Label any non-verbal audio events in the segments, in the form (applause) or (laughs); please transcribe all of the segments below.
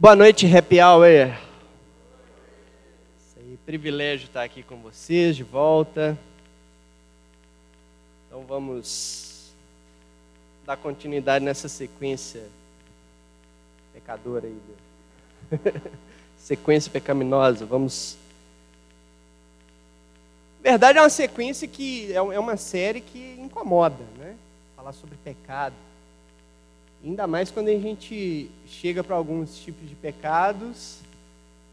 Boa noite, Happy Hour. Isso aí, privilégio estar aqui com vocês de volta. Então vamos dar continuidade nessa sequência pecadora aí. (laughs) sequência pecaminosa. Vamos. Na verdade, é uma sequência que é, é uma série que incomoda, né? Falar sobre pecado. Ainda mais quando a gente chega para alguns tipos de pecados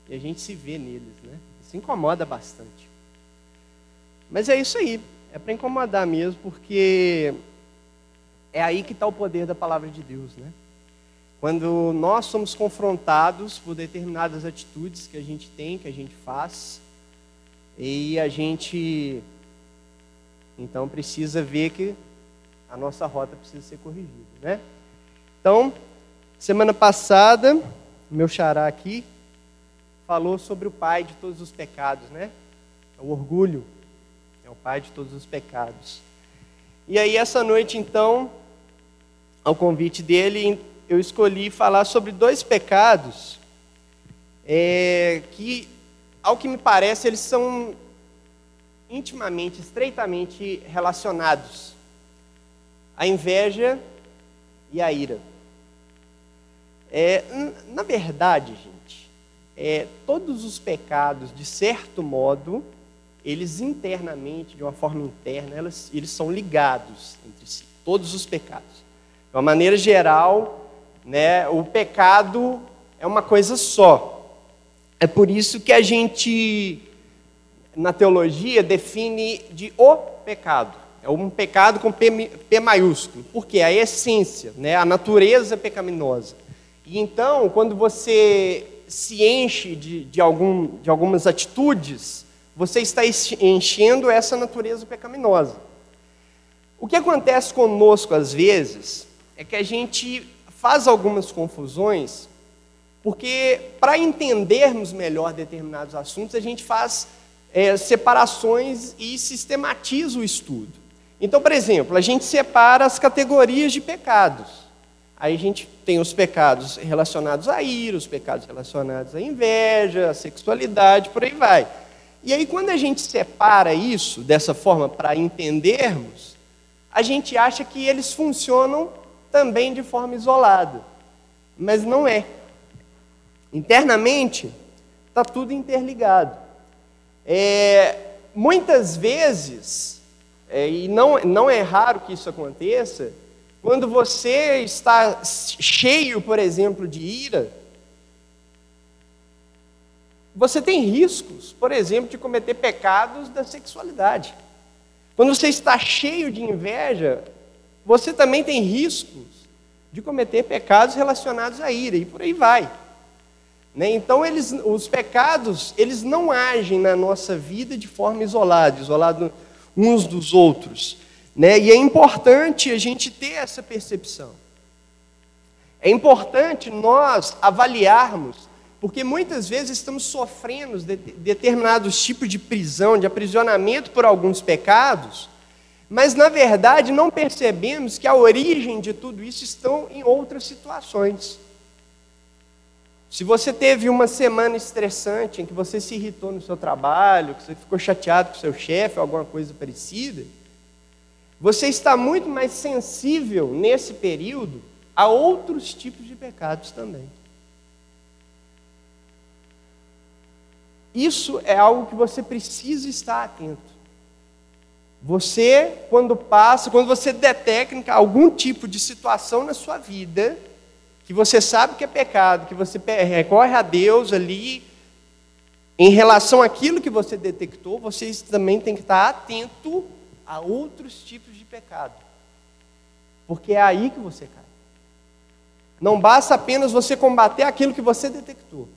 e a gente se vê neles, né? Isso incomoda bastante. Mas é isso aí, é para incomodar mesmo, porque é aí que está o poder da palavra de Deus, né? Quando nós somos confrontados por determinadas atitudes que a gente tem, que a gente faz, e a gente então precisa ver que a nossa rota precisa ser corrigida, né? Então, semana passada, meu xará aqui falou sobre o pai de todos os pecados, né? O orgulho é o pai de todos os pecados. E aí, essa noite, então, ao convite dele, eu escolhi falar sobre dois pecados é, que, ao que me parece, eles são intimamente, estreitamente relacionados: a inveja e a ira. É, na verdade, gente, é, todos os pecados, de certo modo, eles internamente, de uma forma interna, eles, eles são ligados entre si. Todos os pecados. De uma maneira geral, né, o pecado é uma coisa só. É por isso que a gente, na teologia, define de o pecado. É um pecado com P, P maiúsculo. Porque a essência, né, a natureza pecaminosa. E então, quando você se enche de, de, algum, de algumas atitudes, você está enchendo essa natureza pecaminosa. O que acontece conosco às vezes é que a gente faz algumas confusões, porque para entendermos melhor determinados assuntos, a gente faz é, separações e sistematiza o estudo. Então, por exemplo, a gente separa as categorias de pecados. Aí a gente tem os pecados relacionados à ira, os pecados relacionados à inveja, à sexualidade, por aí vai. E aí, quando a gente separa isso dessa forma para entendermos, a gente acha que eles funcionam também de forma isolada. Mas não é. Internamente, está tudo interligado. É, muitas vezes, é, e não, não é raro que isso aconteça, quando você está cheio, por exemplo, de ira, você tem riscos, por exemplo, de cometer pecados da sexualidade. Quando você está cheio de inveja, você também tem riscos de cometer pecados relacionados à ira, e por aí vai. Né? Então, eles, os pecados, eles não agem na nossa vida de forma isolada, isolado uns dos outros. Né? E é importante a gente ter essa percepção. É importante nós avaliarmos, porque muitas vezes estamos sofrendo de determinados tipos de prisão, de aprisionamento por alguns pecados, mas na verdade não percebemos que a origem de tudo isso estão em outras situações. Se você teve uma semana estressante em que você se irritou no seu trabalho, que você ficou chateado com o seu chefe, alguma coisa parecida, você está muito mais sensível nesse período a outros tipos de pecados também. Isso é algo que você precisa estar atento. Você, quando passa, quando você detecta algum tipo de situação na sua vida, que você sabe que é pecado, que você recorre a Deus ali, em relação àquilo que você detectou, você também tem que estar atento a outros tipos de pecado. Porque é aí que você cai. Não basta apenas você combater aquilo que você detectou.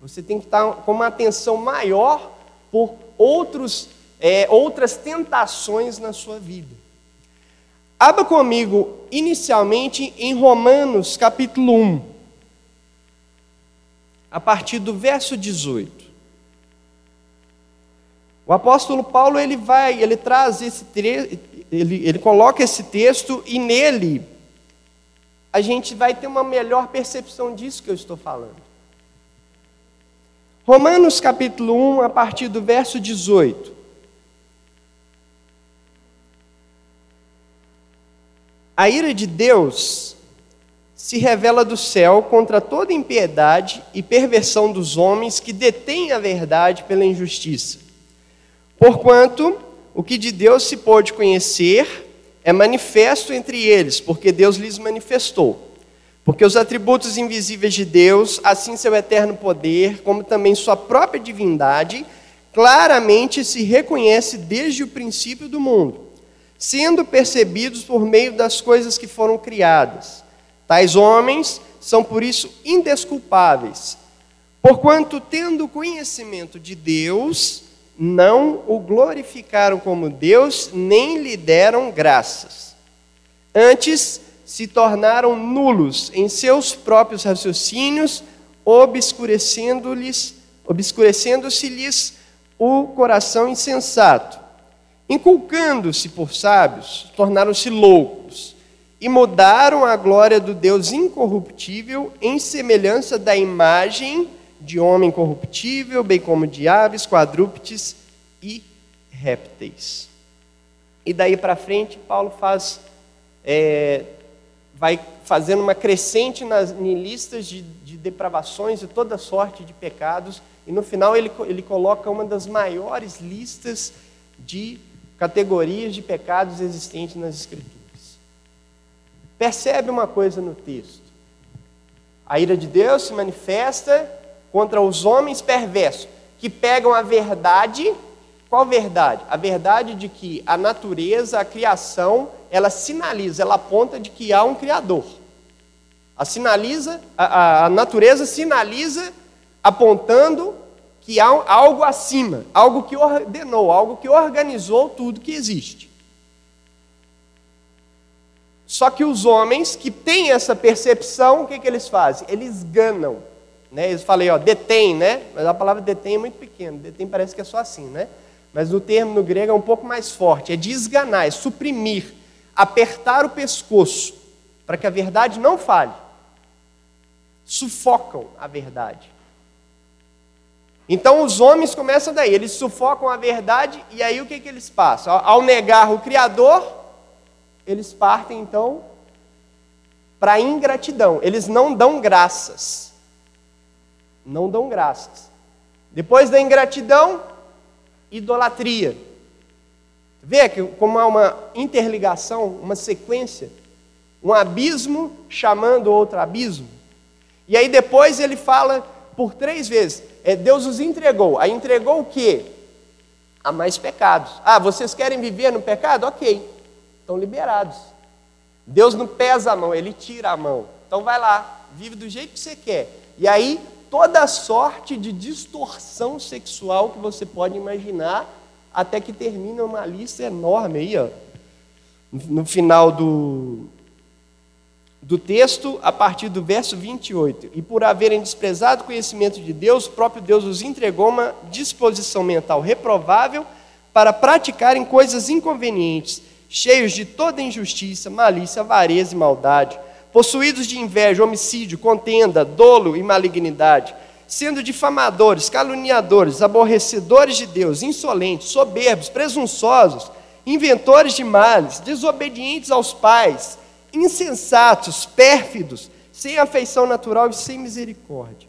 Você tem que estar com uma atenção maior por outros, é, outras tentações na sua vida. Abra comigo inicialmente em Romanos capítulo 1, a partir do verso 18. O apóstolo Paulo ele vai, ele traz esse ele, ele coloca esse texto e nele a gente vai ter uma melhor percepção disso que eu estou falando. Romanos capítulo 1, a partir do verso 18. A ira de Deus se revela do céu contra toda impiedade e perversão dos homens que detêm a verdade pela injustiça. Porquanto o que de Deus se pôde conhecer é manifesto entre eles, porque Deus lhes manifestou. Porque os atributos invisíveis de Deus, assim seu eterno poder, como também sua própria divindade, claramente se reconhece desde o princípio do mundo, sendo percebidos por meio das coisas que foram criadas. Tais homens são por isso indesculpáveis, porquanto, tendo conhecimento de Deus, não o glorificaram como Deus, nem lhe deram graças. Antes, se tornaram nulos em seus próprios raciocínios, obscurecendo-lhes, obscurecendo-se-lhes o coração insensato. Inculcando-se por sábios, tornaram-se loucos e mudaram a glória do Deus incorruptível em semelhança da imagem de homem corruptível, bem como de aves, quadrúpedes e répteis. E daí para frente, Paulo faz é, vai fazendo uma crescente nas listas de, de depravações e toda sorte de pecados, e no final ele, ele coloca uma das maiores listas de categorias de pecados existentes nas Escrituras. Percebe uma coisa no texto: a ira de Deus se manifesta contra os homens perversos, que pegam a verdade. Qual verdade? A verdade de que a natureza, a criação, ela sinaliza, ela aponta de que há um Criador. A, sinaliza, a, a natureza sinaliza apontando que há algo acima, algo que ordenou, algo que organizou tudo que existe. Só que os homens que têm essa percepção, o que, que eles fazem? Eles ganam. Né? Eles falei, ó, detém, né? Mas a palavra detém é muito pequena. Detém parece que é só assim, né? Mas o termo no grego é um pouco mais forte. É desganar, é suprimir, apertar o pescoço, para que a verdade não fale. Sufocam a verdade. Então os homens começam daí, eles sufocam a verdade e aí o que, que eles passam? Ao negar o Criador, eles partem então para a ingratidão, eles não dão graças. Não dão graças. Depois da ingratidão, idolatria. Vê que como há uma interligação, uma sequência, um abismo chamando outro abismo. E aí depois ele fala por três vezes, é, Deus os entregou. Aí entregou o quê? A mais pecados. Ah, vocês querem viver no pecado? Ok, estão liberados. Deus não pesa a mão, Ele tira a mão. Então vai lá, vive do jeito que você quer. E aí, toda sorte de distorção sexual que você pode imaginar até que termina uma lista enorme aí, ó, no final do, do texto, a partir do verso 28. E por haverem desprezado o conhecimento de Deus, o próprio Deus os entregou uma disposição mental reprovável para praticarem coisas inconvenientes, cheios de toda injustiça, malícia, avareza e maldade, possuídos de inveja, homicídio, contenda, dolo e malignidade sendo difamadores, caluniadores, aborrecedores de Deus, insolentes, soberbos, presunçosos, inventores de males, desobedientes aos pais, insensatos, pérfidos, sem afeição natural e sem misericórdia.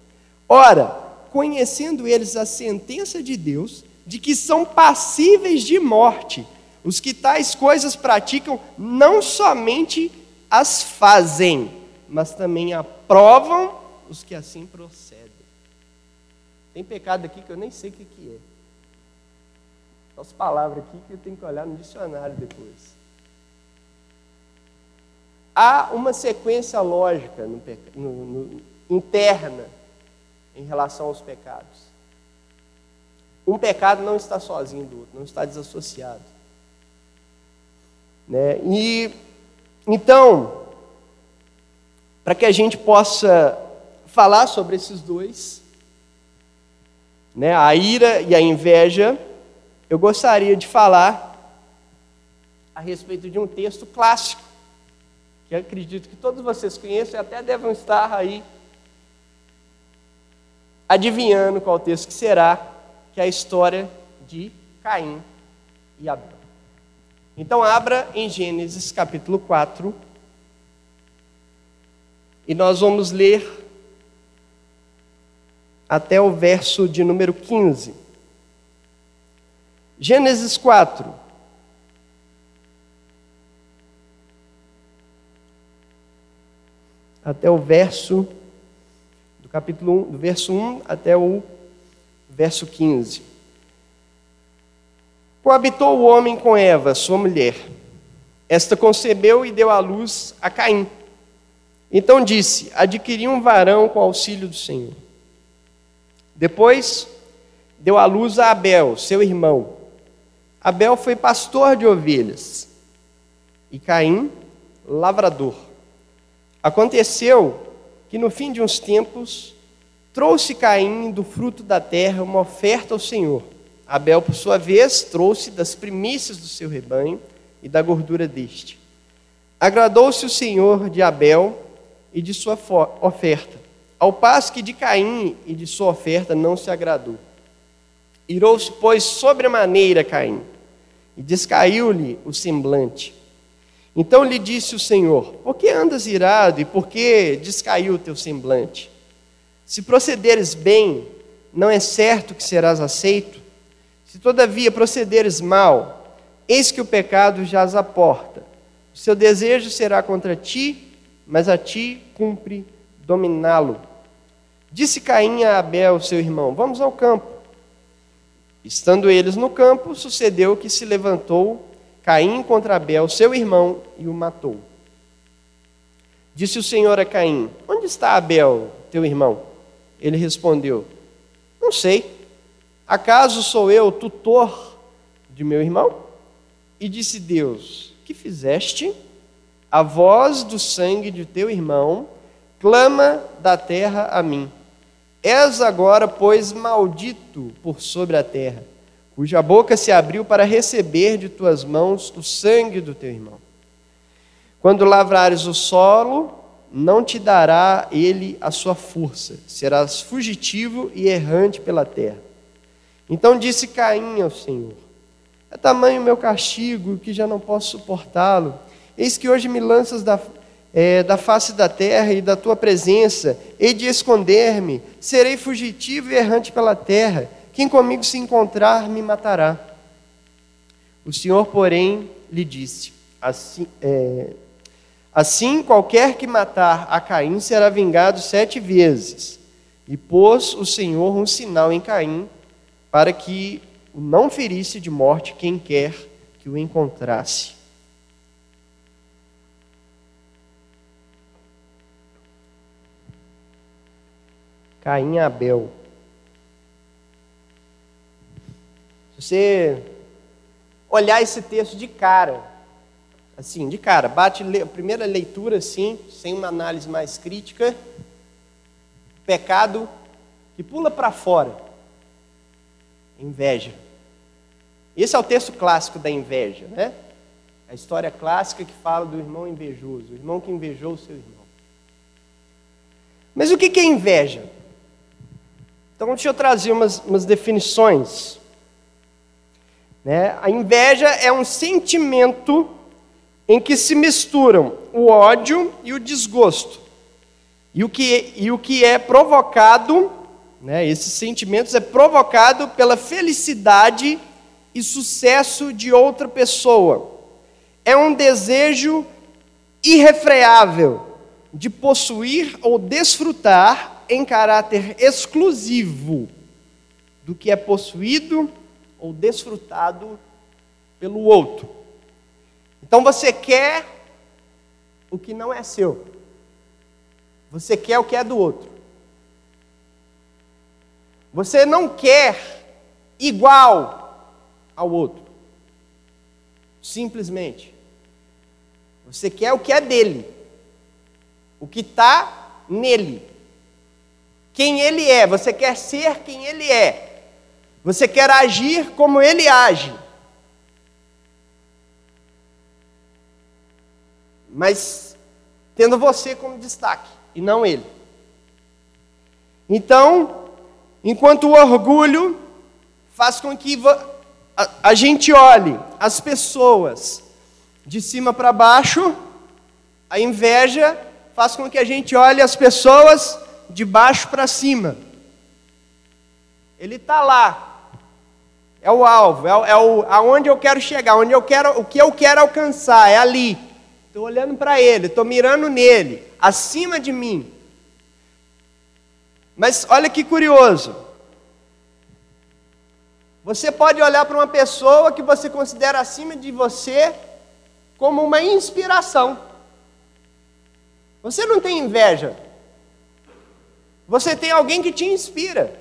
Ora, conhecendo eles a sentença de Deus, de que são passíveis de morte, os que tais coisas praticam, não somente as fazem, mas também aprovam os que assim procedem. Tem pecado aqui que eu nem sei o que, que é. As palavras aqui que eu tenho que olhar no dicionário depois. Há uma sequência lógica no, no, no, interna em relação aos pecados. Um pecado não está sozinho do outro, não está desassociado. Né? E então, para que a gente possa falar sobre esses dois, né, a ira e a inveja, eu gostaria de falar a respeito de um texto clássico, que acredito que todos vocês conhecem e até devem estar aí adivinhando qual texto que será, que é a história de Caim e Abel. Então, abra em Gênesis capítulo 4 e nós vamos ler até o verso de número 15. Gênesis 4. Até o verso do capítulo 1, do verso 1 até o verso 15. Coabitou o homem com Eva, sua mulher. Esta concebeu e deu à luz a Caim. Então disse: Adquiri um varão com auxílio do Senhor. Depois deu à luz a Abel, seu irmão. Abel foi pastor de ovelhas e Caim, lavrador. Aconteceu que no fim de uns tempos trouxe Caim do fruto da terra uma oferta ao Senhor. Abel, por sua vez, trouxe das primícias do seu rebanho e da gordura deste. Agradou-se o Senhor de Abel e de sua oferta, ao passo que de Caim e de sua oferta não se agradou. Irou-se, pois, sobremaneira Caim, e descaiu-lhe o semblante. Então lhe disse o Senhor: Por que andas irado e por que descaiu o teu semblante? Se procederes bem, não é certo que serás aceito? Se todavia procederes mal, eis que o pecado jaz à porta. O seu desejo será contra ti, mas a ti cumpre dominá-lo. Disse Caim a Abel, seu irmão: Vamos ao campo. Estando eles no campo, sucedeu que se levantou Caim contra Abel, seu irmão, e o matou. Disse o Senhor a Caim: Onde está Abel, teu irmão? Ele respondeu: Não sei. Acaso sou eu tutor de meu irmão? E disse Deus: Que fizeste? A voz do sangue de teu irmão clama da terra a mim. És agora, pois, maldito por sobre a terra cuja boca se abriu para receber de tuas mãos o sangue do teu irmão. Quando lavrares o solo, não te dará ele a sua força, serás fugitivo e errante pela terra. Então disse Caim ao Senhor: É tamanho o meu castigo que já não posso suportá-lo. Eis que hoje me lanças da, é, da face da terra e da tua presença, hei de esconder-me, serei fugitivo e errante pela terra. Quem comigo se encontrar me matará. O Senhor, porém, lhe disse: Assim, é, assim qualquer que matar a Caim será vingado sete vezes. E pôs o Senhor um sinal em Caim, para que o não ferisse de morte quem quer que o encontrasse. Caim e Abel. você olhar esse texto de cara, assim, de cara, bate a primeira leitura assim, sem uma análise mais crítica, pecado que pula para fora, inveja. Esse é o texto clássico da inveja, né? A história clássica que fala do irmão invejoso, o irmão que invejou o seu irmão. Mas o que é inveja? Então, deixa eu trazer umas, umas definições né? A inveja é um sentimento em que se misturam o ódio e o desgosto. E o que, e o que é provocado, né, esses sentimentos é provocado pela felicidade e sucesso de outra pessoa. É um desejo irrefreável de possuir ou desfrutar em caráter exclusivo do que é possuído ou desfrutado pelo outro. Então você quer o que não é seu. Você quer o que é do outro. Você não quer igual ao outro. Simplesmente. Você quer o que é dele. O que está nele. Quem ele é. Você quer ser quem ele é. Você quer agir como ele age. Mas tendo você como destaque e não ele. Então, enquanto o orgulho faz com que a gente olhe as pessoas de cima para baixo, a inveja faz com que a gente olhe as pessoas de baixo para cima. Ele está lá, é o alvo, é, é o, aonde eu quero chegar, onde eu quero, o que eu quero alcançar, é ali. Estou olhando para ele, estou mirando nele, acima de mim. Mas olha que curioso. Você pode olhar para uma pessoa que você considera acima de você como uma inspiração. Você não tem inveja. Você tem alguém que te inspira.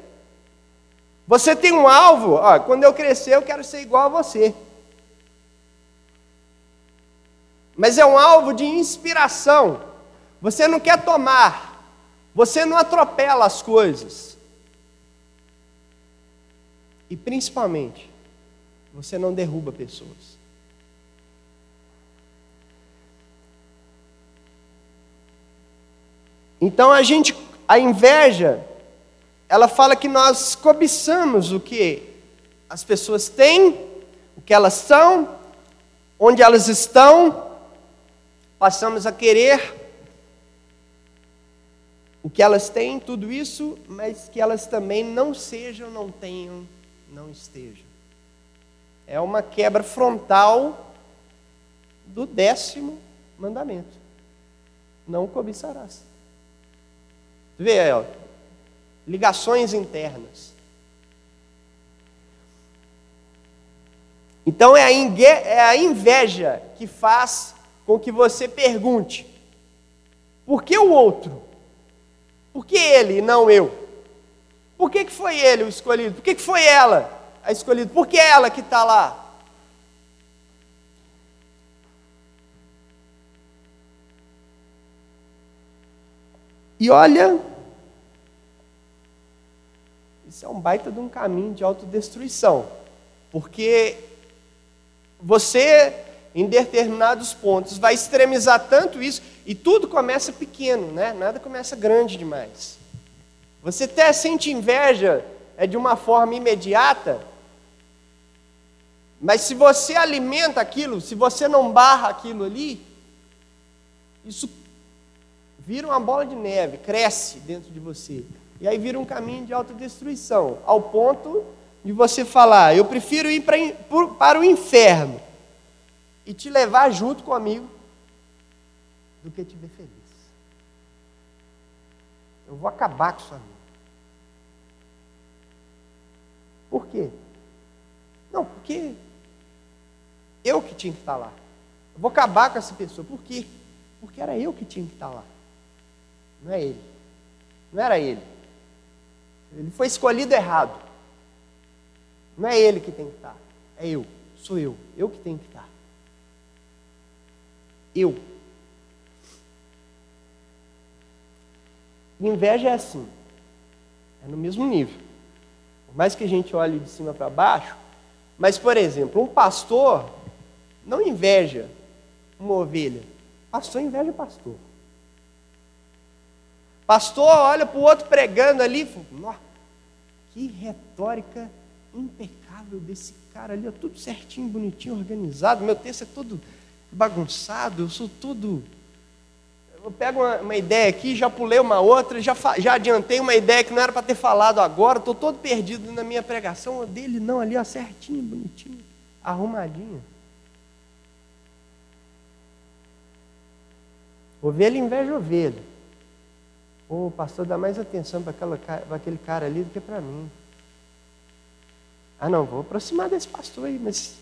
Você tem um alvo, ó, quando eu crescer eu quero ser igual a você. Mas é um alvo de inspiração. Você não quer tomar. Você não atropela as coisas. E principalmente, você não derruba pessoas. Então a gente, a inveja, ela fala que nós cobiçamos o que as pessoas têm, o que elas são, onde elas estão, passamos a querer o que elas têm, tudo isso, mas que elas também não sejam, não tenham não esteja. É uma quebra frontal do décimo mandamento. Não cobiçarás. Vê aí, ó, ligações internas. Então é é a inveja que faz com que você pergunte: por que o outro? Por que ele e não eu? Por que, que foi ele o escolhido? Por que, que foi ela a escolhida? Por que ela que está lá? E olha, isso é um baita de um caminho de autodestruição, porque você, em determinados pontos, vai extremizar tanto isso, e tudo começa pequeno, né? nada começa grande demais. Você até sente inveja é de uma forma imediata, mas se você alimenta aquilo, se você não barra aquilo ali, isso vira uma bola de neve, cresce dentro de você. E aí vira um caminho de autodestruição, ao ponto de você falar: eu prefiro ir para o inferno e te levar junto comigo do que te ver feliz. Eu vou acabar com sua vida. Por quê? Não, porque eu que tinha que estar lá. Eu vou acabar com essa pessoa. Por quê? Porque era eu que tinha que estar lá. Não é ele. Não era ele. Ele foi escolhido errado. Não é ele que tem que estar. É eu. Sou eu. Eu que tenho que estar. Eu. Inveja é assim. É no mesmo nível. Por mais que a gente olhe de cima para baixo, mas, por exemplo, um pastor não inveja uma ovelha. Pastor inveja pastor. Pastor olha para o outro pregando ali e fala, que retórica impecável desse cara ali, tudo certinho, bonitinho, organizado. Meu texto é todo bagunçado, eu sou todo eu pego uma, uma, ideia aqui, já pulei uma outra, já, já adiantei uma ideia que não era para ter falado agora, estou todo perdido na minha pregação. Dele não, ali, ó, certinho, bonitinho, arrumadinho. Ovelha inveja ovelha. O pastor dá mais atenção para aquele cara ali do que para mim. Ah, não, vou aproximar desse pastor aí, mas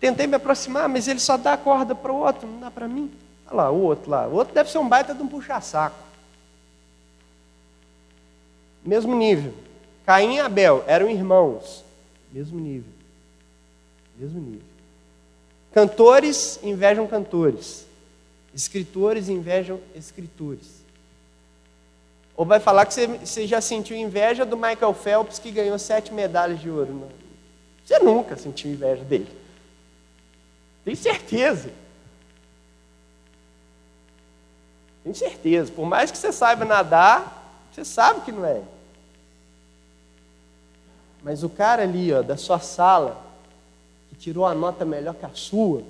tentei me aproximar, mas ele só dá a corda para o outro, não dá para mim. Olha lá, o outro lá. O outro deve ser um baita de um puxa-saco. Mesmo nível. Caim e Abel eram irmãos. Mesmo nível. Mesmo nível. Cantores invejam cantores. Escritores invejam escritores. Ou vai falar que você, já sentiu inveja do Michael Phelps que ganhou sete medalhas de ouro. Você nunca sentiu inveja dele. Tem certeza. Tenho certeza. Por mais que você saiba nadar, você sabe que não é. Mas o cara ali, ó, da sua sala, que tirou a nota melhor que a sua,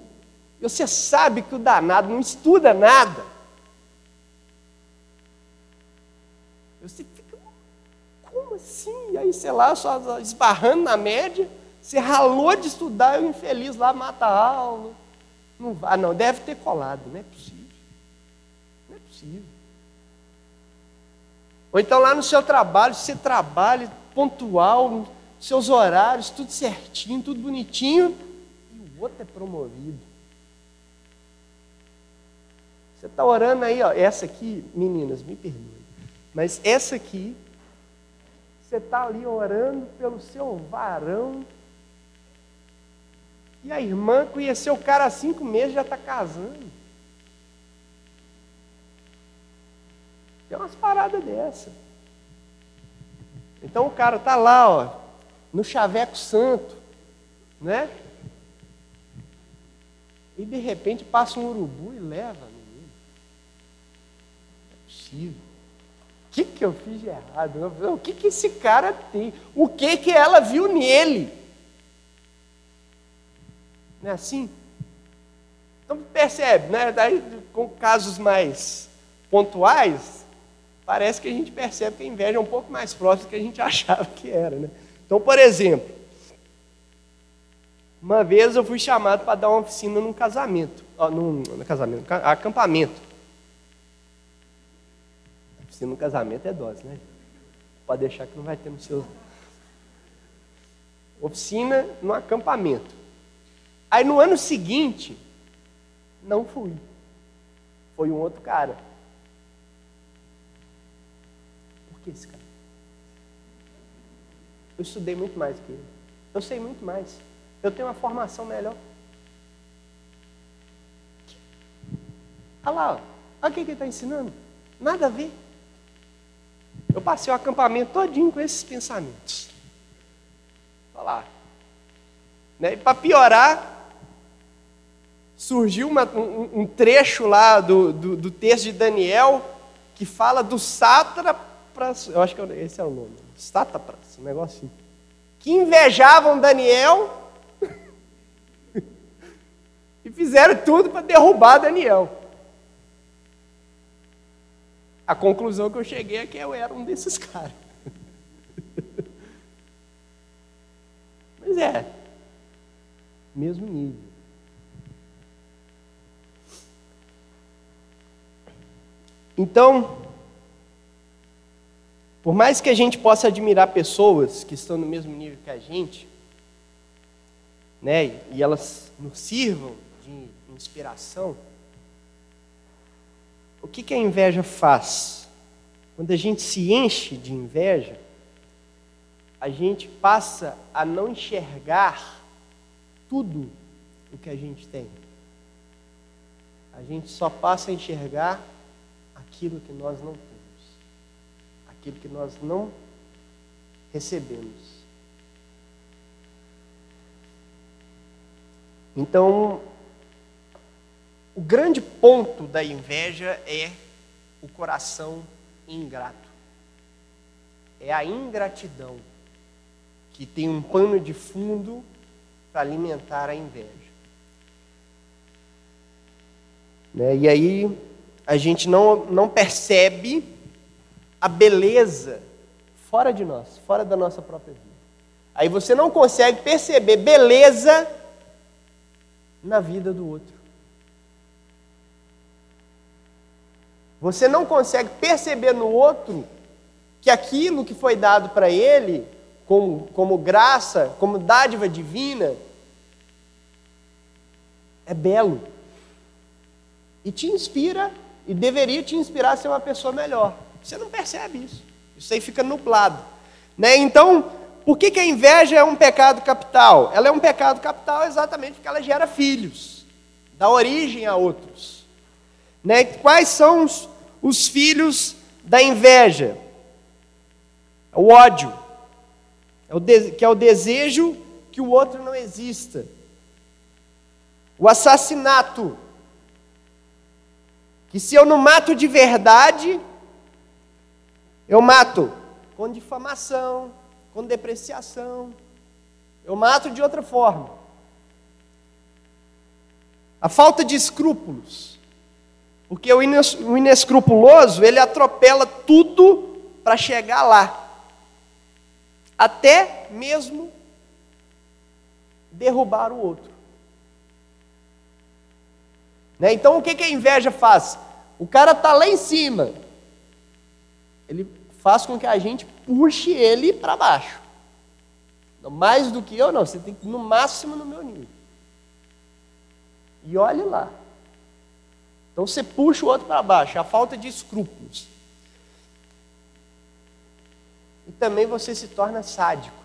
e você sabe que o danado não estuda nada. Você fica, como assim? E aí, sei lá, só esbarrando na média, você ralou de estudar o infeliz lá mata a aula. Não vai, não, deve ter colado, não é possível. Não é possível. Ou então lá no seu trabalho, você trabalha pontual, seus horários, tudo certinho, tudo bonitinho, e o outro é promovido. Você está orando aí, ó, essa aqui, meninas, me perdoem, mas essa aqui, você está ali orando pelo seu varão, e a irmã conheceu o cara há cinco meses já está casando. Tem umas paradas dessa. Então o cara está lá, ó, no chaveco santo, né? E de repente passa um urubu e leva a menina. É possível. O que, que eu fiz de errado? O que, que esse cara tem? O que, que ela viu nele? Não é assim? Então percebe, né? Daí, com casos mais pontuais, parece que a gente percebe que a inveja é um pouco mais próxima do que a gente (laughs) achava que era, né? Então, por exemplo, uma vez eu fui chamado para dar uma oficina num casamento, num, num casamento, acampamento. Oficina num casamento é dose, né? Pode deixar que não vai ter no seu. Oficina no acampamento. Aí no ano seguinte, não fui. Foi um outro cara. Por que esse cara? Eu estudei muito mais que ele. Eu sei muito mais. Eu tenho uma formação melhor. Olha lá, olha o que ele está ensinando. Nada a ver. Eu passei o acampamento todinho com esses pensamentos. Olha lá. Né? Para piorar, surgiu uma, um, um, trecho lá do, do, do, texto de Daniel que fala do sátrapas, eu acho que é esse é o nome, sátrapas, um negócio assim, que invejavam Daniel (laughs) e fizeram tudo para derrubar Daniel. A conclusão que eu cheguei é que eu era um desses caras. (laughs) Mas é, mesmo nível. Então, por mais que a gente possa admirar pessoas que estão no mesmo nível que a gente, né, e elas nos sirvam de inspiração, o que, que a inveja faz? Quando a gente se enche de inveja, a gente passa a não enxergar tudo o que a gente tem. A gente só passa a enxergar aquilo que nós não temos, aquilo que nós não recebemos. Então, o grande ponto da inveja é o coração ingrato. É a ingratidão que tem um pano de fundo para alimentar a inveja. Né? E aí a gente não, não percebe a beleza fora de nós, fora da nossa própria vida. Aí você não consegue perceber beleza na vida do outro. Você não consegue perceber no outro que aquilo que foi dado para ele, como, como graça, como dádiva divina, é belo. E te inspira e deveria te inspirar a ser uma pessoa melhor. Você não percebe isso. Isso aí fica nublado. Né? Então, por que, que a inveja é um pecado capital? Ela é um pecado capital exatamente porque ela gera filhos, dá origem a outros. Né? Quais são os, os filhos da inveja? O ódio, é o de, que é o desejo que o outro não exista. O assassinato, que se eu não mato de verdade, eu mato com difamação, com depreciação, eu mato de outra forma. A falta de escrúpulos. Porque o inescrupuloso, ele atropela tudo para chegar lá. Até mesmo derrubar o outro. Né? Então, o que, que a inveja faz? O cara está lá em cima. Ele faz com que a gente puxe ele para baixo. Mais do que eu, não. Você tem que ir no máximo no meu nível. E olhe lá. Então você puxa o outro para baixo, a falta de escrúpulos. E também você se torna sádico.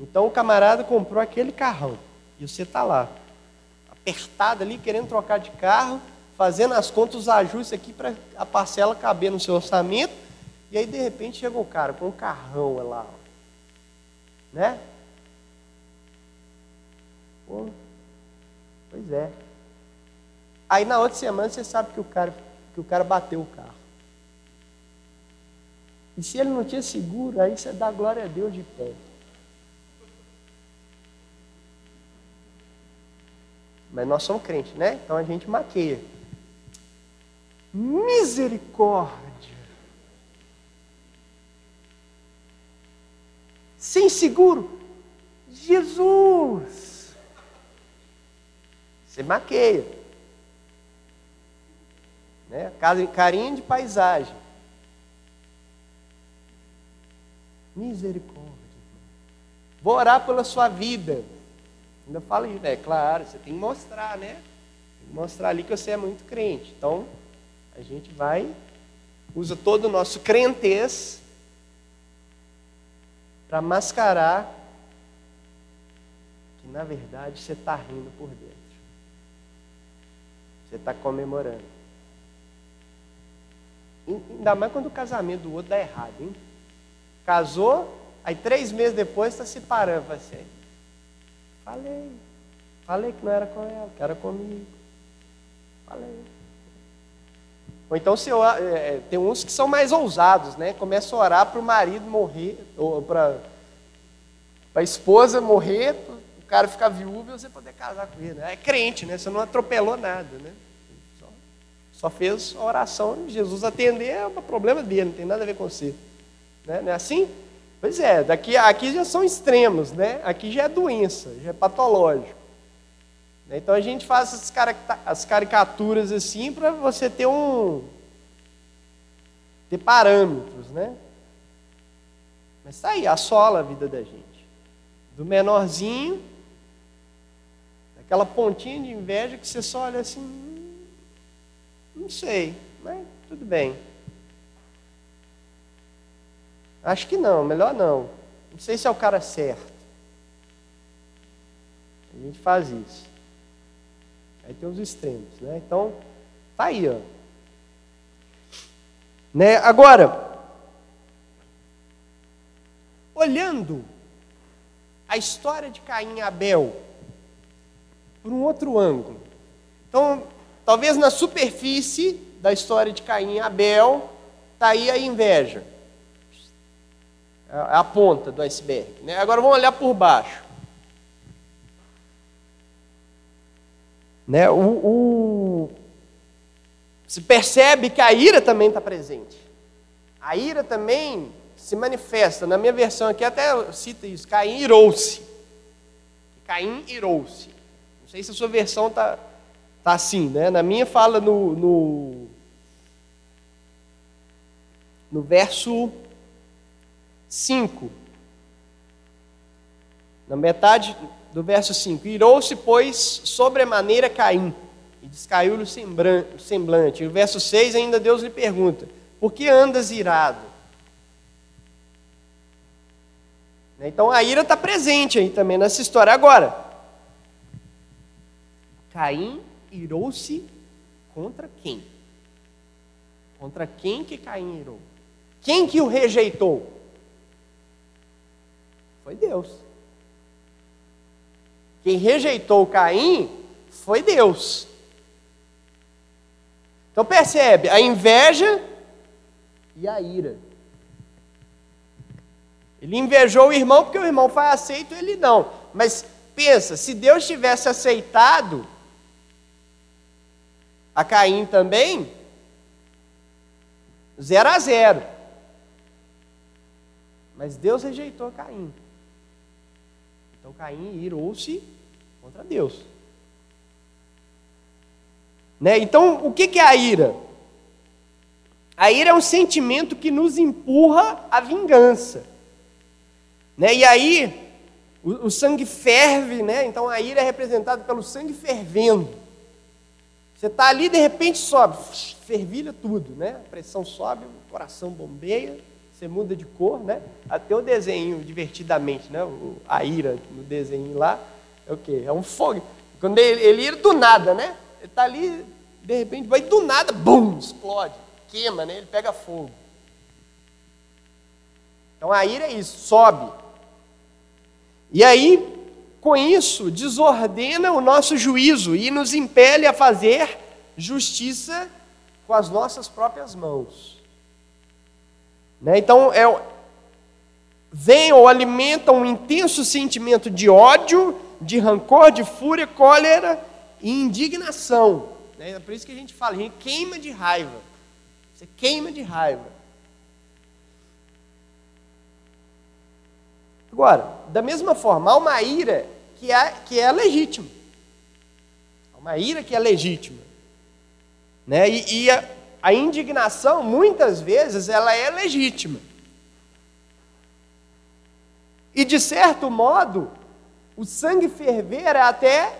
Então o camarada comprou aquele carrão e você está lá, apertado ali, querendo trocar de carro, fazendo as contas, os ajustes aqui para a parcela caber no seu orçamento. E aí de repente chegou o cara com um carrão lá, né? Pô, Pois é. Aí na outra semana você sabe que o cara, que o cara bateu o carro. E se ele não tinha seguro, aí você dá glória a Deus de pé. Mas nós somos crentes, né? Então a gente maqueia. Misericórdia. Sem seguro. Jesus. Você maqueia. Né? Carinho de paisagem. Misericórdia. Vou orar pela sua vida. Ainda falo isso, é claro, você tem que mostrar, né? Tem que mostrar ali que você é muito crente. Então, a gente vai, usa todo o nosso crentez para mascarar que na verdade você está rindo por dentro. Você está comemorando. Ainda mais quando o casamento do outro dá errado, hein? Casou, aí três meses depois está se parando. Assim, falei, falei que não era com ela, que era comigo. Falei. Ou então se, é, tem uns que são mais ousados, né? Começa a orar para o marido morrer, ou para a esposa morrer, cara ficar viúvo e você poder casar com ele. É crente, né? Você não atropelou nada, né? Só, só fez a oração, Jesus atender é um problema dele, não tem nada a ver com você. Né? Não é assim? Pois é, daqui, aqui já são extremos, né? Aqui já é doença, já é patológico. Então a gente faz as, as caricaturas assim para você ter um ter parâmetros, né? Mas está aí, assola a vida da gente. Do menorzinho Aquela pontinha de inveja que você só olha assim, hum, não sei, mas tudo bem. Acho que não, melhor não. Não sei se é o cara certo. A gente faz isso. Aí tem os extremos, né? Então, tá aí, ó. Né? Agora, olhando a história de Caim e Abel, por um outro ângulo. Então, talvez na superfície da história de Caim e Abel, está aí a inveja. É a ponta do iceberg. Né? Agora vamos olhar por baixo. Né? O, o... Se percebe que a ira também está presente. A ira também se manifesta. Na minha versão aqui até cita isso. Caim irou-se. Caim irou-se. Não sei se a sua versão está tá assim, né? Na minha fala no, no, no verso 5. Na metade do verso 5. Irou-se, pois, sobremaneira Caim, e descaiu-lhe o semblante. E o verso 6 ainda Deus lhe pergunta: Por que andas irado? Então a ira está presente aí também nessa história. Agora, Caim irou-se contra quem? Contra quem que Caim irou? Quem que o rejeitou? Foi Deus. Quem rejeitou Caim foi Deus. Então percebe, a inveja e a ira. Ele invejou o irmão porque o irmão foi aceito, ele não. Mas pensa, se Deus tivesse aceitado a Caim também, zero a zero. Mas Deus rejeitou Caim. Então Caim irou-se contra Deus. Né? Então, o que é a ira? A ira é um sentimento que nos empurra à vingança. Né? E aí, o, o sangue ferve, né? então a ira é representada pelo sangue fervendo. Você está ali, de repente sobe, fervilha tudo, né? A pressão sobe, o coração bombeia, você muda de cor, né? Até o desenho, divertidamente, né? A ira no desenho lá, é o quê? É um fogo. Quando ele, ele ira do nada, né? Ele está ali, de repente, vai do nada, bum, explode, queima, né? Ele pega fogo. Então a ira é isso, sobe. E aí, com isso, desordena o nosso juízo e nos impele a fazer justiça com as nossas próprias mãos. Né? Então, é, vem ou alimenta um intenso sentimento de ódio, de rancor, de fúria, cólera e indignação. Né? É por isso que a gente fala, a gente queima de raiva. Você queima de raiva. Agora, da mesma forma, há uma ira que é, que é legítima. Há uma ira que é legítima. Né? E, e a, a indignação, muitas vezes, ela é legítima. E, de certo modo, o sangue ferver é até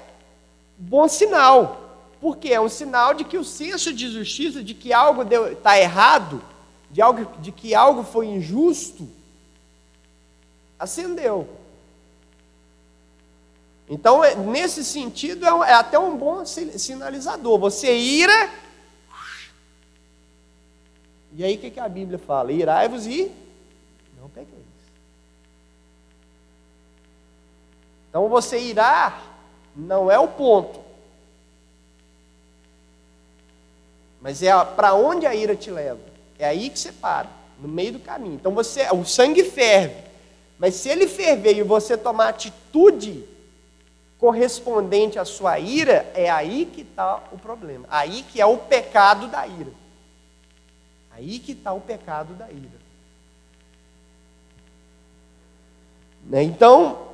bom sinal. Porque é um sinal de que o senso de justiça, de que algo está errado, de, algo, de que algo foi injusto, acendeu. Então, é, nesse sentido, é, é até um bom sinalizador. Você ira. E aí, o que, que a Bíblia fala? Irai-vos e não pegueis. Então, você irar não é o ponto. Mas é para onde a ira te leva. É aí que você para, no meio do caminho. Então, você, o sangue ferve. Mas se ele ferver e você tomar atitude correspondente à sua ira, é aí que está o problema. Aí que é o pecado da ira. Aí que está o pecado da ira. Né? Então,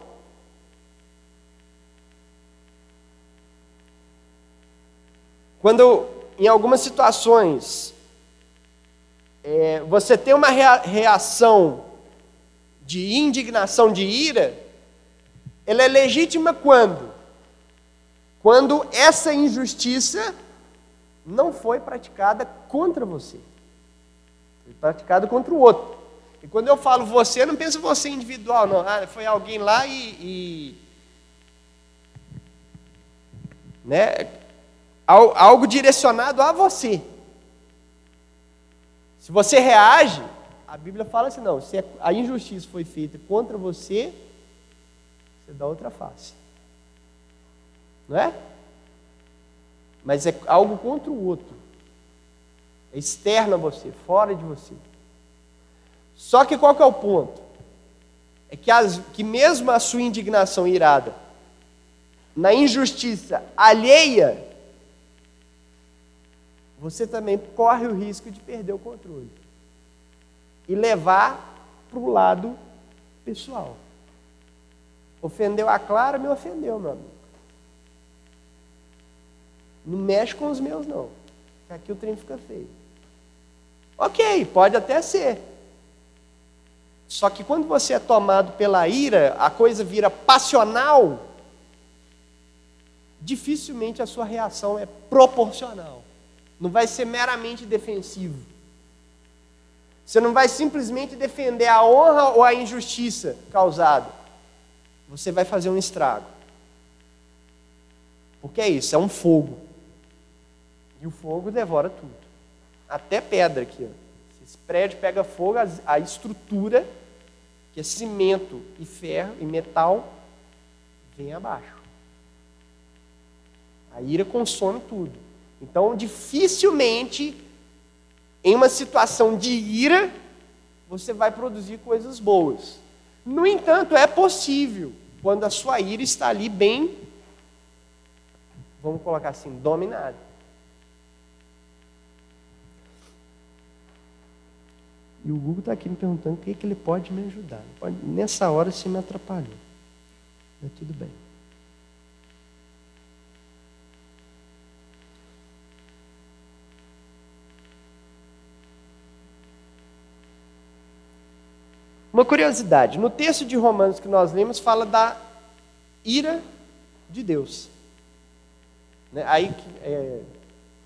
quando em algumas situações é, você tem uma reação de indignação, de ira, ela é legítima quando? Quando essa injustiça não foi praticada contra você. Foi praticada contra o outro. E quando eu falo você, não penso você individual, não. Ah, foi alguém lá e, e né, algo direcionado a você. Se você reage, a Bíblia fala assim: não, se a injustiça foi feita contra você, você dá outra face. Não é? Mas é algo contra o outro. É externo a você, fora de você. Só que qual que é o ponto? É que, as, que mesmo a sua indignação irada, na injustiça alheia, você também corre o risco de perder o controle e levar para o lado pessoal. Ofendeu a Clara, me ofendeu, meu amigo. Não mexe com os meus, não. Aqui o trem fica feio. Ok, pode até ser. Só que quando você é tomado pela ira, a coisa vira passional, dificilmente a sua reação é proporcional. Não vai ser meramente defensivo. Você não vai simplesmente defender a honra ou a injustiça causada. Você vai fazer um estrago. Porque é isso, é um fogo. E o fogo devora tudo. Até pedra aqui. Ó. Esse prédio pega fogo, a estrutura, que é cimento e ferro e metal, vem abaixo. A ira consome tudo. Então, dificilmente, em uma situação de ira, você vai produzir coisas boas. No entanto, é possível, quando a sua ira está ali bem, vamos colocar assim, dominada. E o Google está aqui me perguntando o que, que ele pode me ajudar. Pode, nessa hora você me atrapalhou. Mas tudo bem. Uma curiosidade: no texto de Romanos que nós lemos, fala da ira de Deus. Né? Aí, é,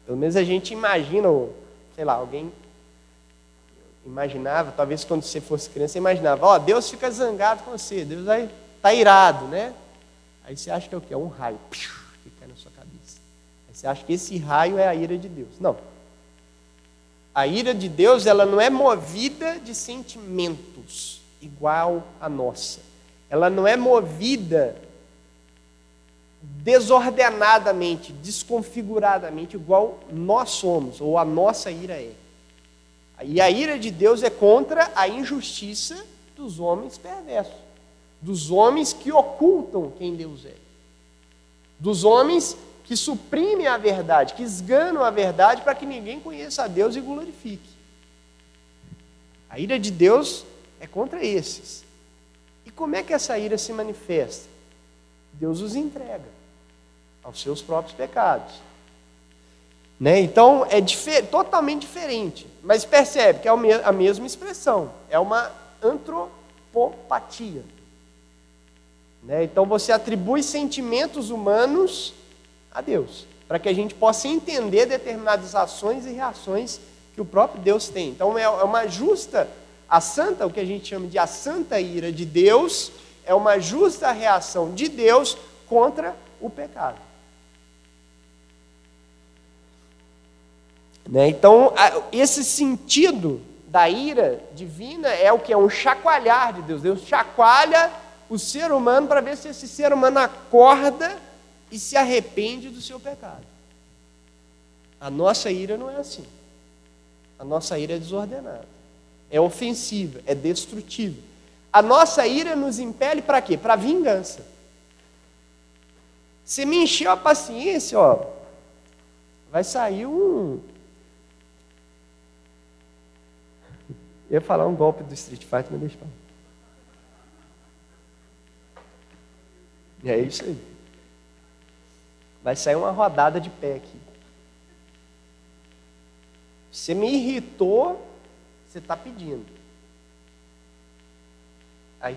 pelo menos a gente imagina, sei lá, alguém imaginava, talvez quando você fosse criança, você imaginava, ó, oh, Deus fica zangado com você, Deus vai tá irado, né? Aí você acha que é o quê? É um raio que cai na sua cabeça. Aí você acha que esse raio é a ira de Deus. Não. A ira de Deus, ela não é movida de sentimentos igual a nossa. Ela não é movida desordenadamente, desconfiguradamente, igual nós somos, ou a nossa ira é. E a ira de Deus é contra a injustiça dos homens perversos, dos homens que ocultam quem Deus é, dos homens que suprimem a verdade, que esganam a verdade para que ninguém conheça a Deus e glorifique. A ira de Deus é contra esses. E como é que essa ira se manifesta? Deus os entrega aos seus próprios pecados. Né? Então é difer totalmente diferente. Mas percebe que é a mesma expressão. É uma antropopatia. Né? Então você atribui sentimentos humanos a Deus. Para que a gente possa entender determinadas ações e reações que o próprio Deus tem. Então é, é uma justa, a santa, o que a gente chama de a santa ira de Deus, é uma justa reação de Deus contra o pecado. Né? Então, esse sentido da ira divina é o que? É um chacoalhar de Deus. Deus chacoalha o ser humano para ver se esse ser humano acorda e se arrepende do seu pecado. A nossa ira não é assim. A nossa ira é desordenada, é ofensiva, é destrutiva. A nossa ira nos impele para quê? Para vingança. Você me encheu a paciência, ó, vai sair um, Eu ia falar um golpe do Street Fighter, mas deixa E é isso aí. Vai sair uma rodada de pé aqui. Você me irritou, você está pedindo. Aí,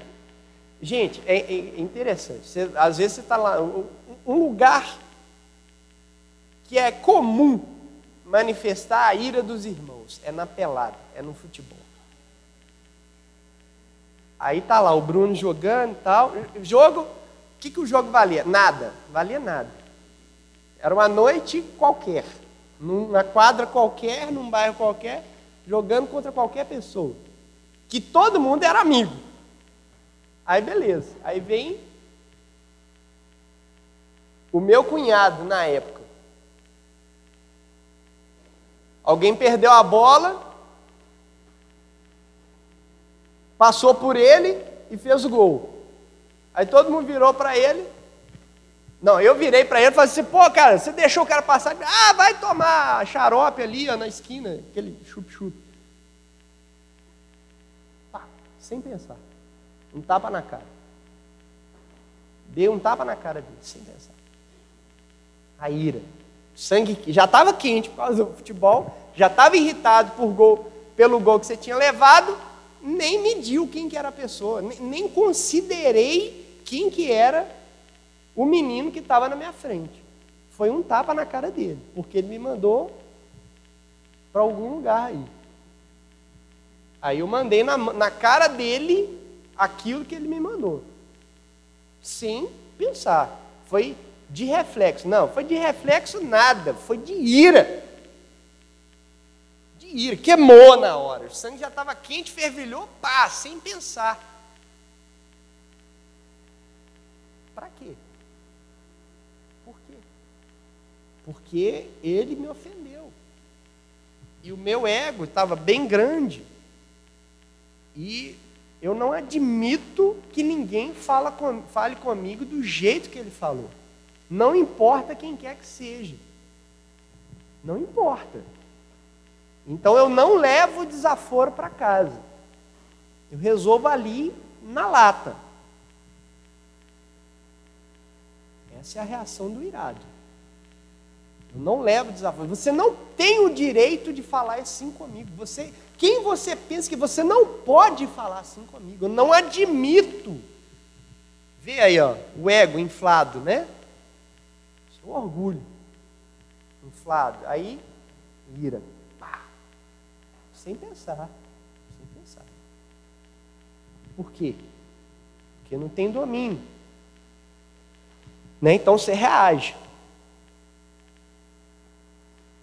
gente, é, é interessante. Você, às vezes você está lá, um, um lugar que é comum manifestar a ira dos irmãos é na pelada, é no futebol. Aí tá lá o Bruno jogando e tal. Jogo, o que, que o jogo valia? Nada, valia nada. Era uma noite qualquer, numa quadra qualquer, num bairro qualquer, jogando contra qualquer pessoa. Que todo mundo era amigo. Aí beleza. Aí vem o meu cunhado na época. Alguém perdeu a bola, passou por ele e fez o gol. Aí todo mundo virou para ele. Não, eu virei para ele e falei assim: pô, cara, você deixou o cara passar? Ah, vai tomar xarope ali ó, na esquina, aquele chup-chup. Pá, sem pensar. Um tapa na cara. Deu um tapa na cara dele, sem pensar. A ira. Sangue já estava quente por causa do futebol, já estava irritado por gol, pelo gol que você tinha levado nem mediu quem que era a pessoa, nem considerei quem que era o menino que estava na minha frente. Foi um tapa na cara dele, porque ele me mandou para algum lugar aí. Aí eu mandei na, na cara dele aquilo que ele me mandou, sem pensar. Foi de reflexo. Não, foi de reflexo nada, foi de ira ira, queimou na hora. O sangue já estava quente, fervilhou, pá, sem pensar. Para quê? Por quê? porque ele me ofendeu. E o meu ego estava bem grande. E eu não admito que ninguém com, fale comigo do jeito que ele falou. Não importa quem quer que seja. Não importa. Então eu não levo o desaforo para casa. Eu resolvo ali na lata. Essa é a reação do irado. Eu não levo desaforo. Você não tem o direito de falar assim comigo. Você, quem você pensa que você não pode falar assim comigo? Eu não admito. Vê aí, ó, o ego inflado, né? Seu orgulho inflado. Aí, ira. Sem pensar. Sem pensar. Por quê? Porque não tem domínio. Né? Então você reage.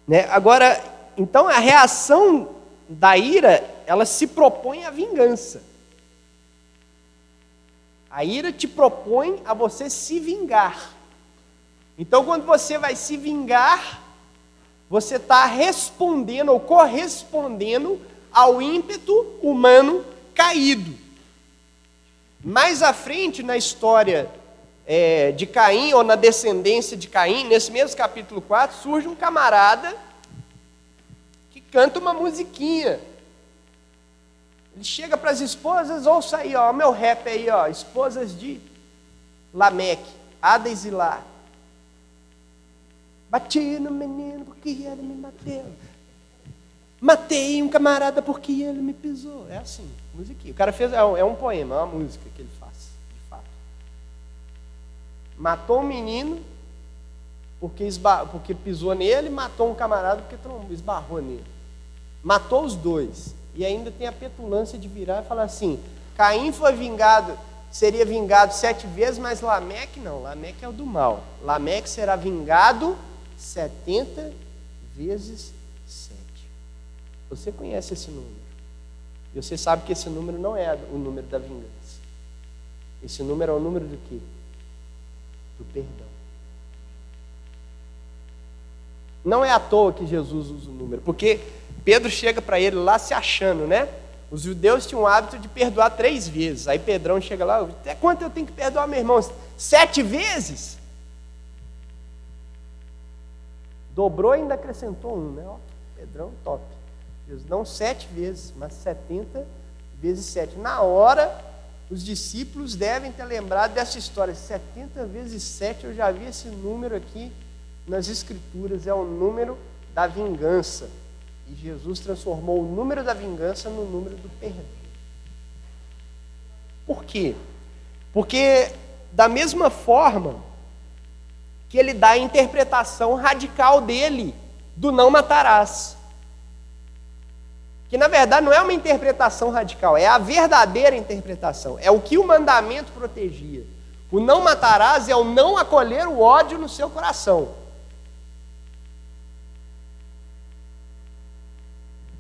Né? Agora, então a reação da ira, ela se propõe à vingança. A ira te propõe a você se vingar. Então, quando você vai se vingar, você está respondendo ou correspondendo ao ímpeto humano caído. Mais à frente na história é, de Caim, ou na descendência de Caim, nesse mesmo capítulo 4, surge um camarada que canta uma musiquinha. Ele chega para as esposas, ouça aí, ó, meu rap aí, ó, esposas de Lameque, Ada e Zilá. Bati no menino porque ele me bateu. Matei um camarada porque ele me pisou. É assim, musiquinha. O cara fez, é um, é um poema, é uma música que ele faz, de fato. Matou um menino porque, esbar, porque pisou nele, matou um camarada porque esbarrou nele. Matou os dois. E ainda tem a petulância de virar e falar assim: Caim foi vingado, seria vingado sete vezes, mas Lameque não. Lameque é o do mal. Lameque será vingado 70 vezes 7. Você conhece esse número. E você sabe que esse número não é o número da vingança. Esse número é o número do quê? Do perdão. Não é à toa que Jesus usa o número, porque Pedro chega para ele lá se achando, né? Os judeus tinham o hábito de perdoar três vezes. Aí Pedrão chega lá, até quanto eu tenho que perdoar meu irmão? Sete vezes? Dobrou e ainda acrescentou um, né? Ó, Pedrão, top. Deus, não sete vezes, mas setenta vezes sete. Na hora, os discípulos devem ter lembrado dessa história. 70 vezes 7, eu já vi esse número aqui nas Escrituras, é o número da vingança. E Jesus transformou o número da vingança no número do perdão. Por quê? Porque, da mesma forma que ele dá a interpretação radical dele, do não matarás. Que na verdade não é uma interpretação radical, é a verdadeira interpretação. É o que o mandamento protegia. O não matarás é o não acolher o ódio no seu coração.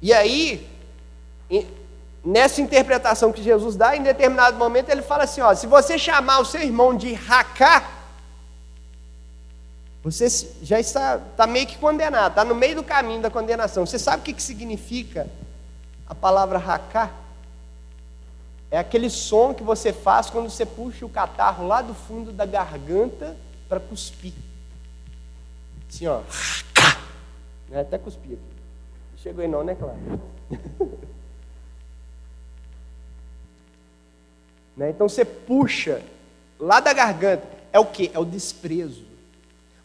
E aí, nessa interpretação que Jesus dá, em determinado momento ele fala assim: ó, se você chamar o seu irmão de racá, você já está, está meio que condenado, está no meio do caminho da condenação. Você sabe o que, que significa a palavra raká? É aquele som que você faz quando você puxa o catarro lá do fundo da garganta para cuspir. Assim, ó. É, até cuspir aqui. Chegou aí não, né, Clara? (laughs) né? Então você puxa lá da garganta. É o que? É o desprezo.